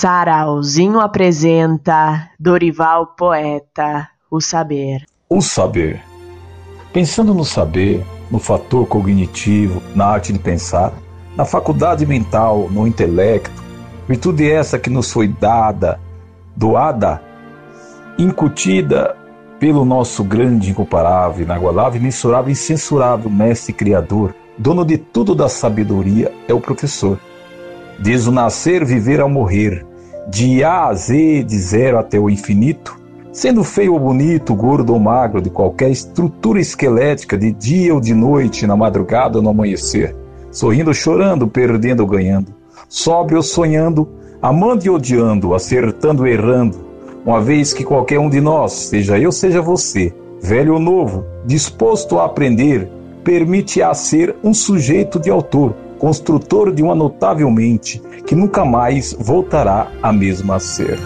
Sarauzinho apresenta Dorival Poeta, o saber. O saber. Pensando no saber, no fator cognitivo, na arte de pensar, na faculdade mental, no intelecto, virtude essa que nos foi dada, doada, incutida pelo nosso grande, incomparável, inagualável, imensurável, incensurável mestre criador, dono de tudo da sabedoria, é o professor. Diz o nascer, viver ao morrer, de A a Z, de zero até o infinito, sendo feio ou bonito, gordo ou magro, de qualquer estrutura esquelética, de dia ou de noite, na madrugada ou no amanhecer, sorrindo ou chorando, perdendo ou ganhando, sóbrio ou sonhando, amando e odiando, acertando ou errando, uma vez que qualquer um de nós, seja eu, seja você, velho ou novo, disposto a aprender, permite a ser um sujeito de autor, construtor de uma notável mente que nunca mais voltará a mesma ser.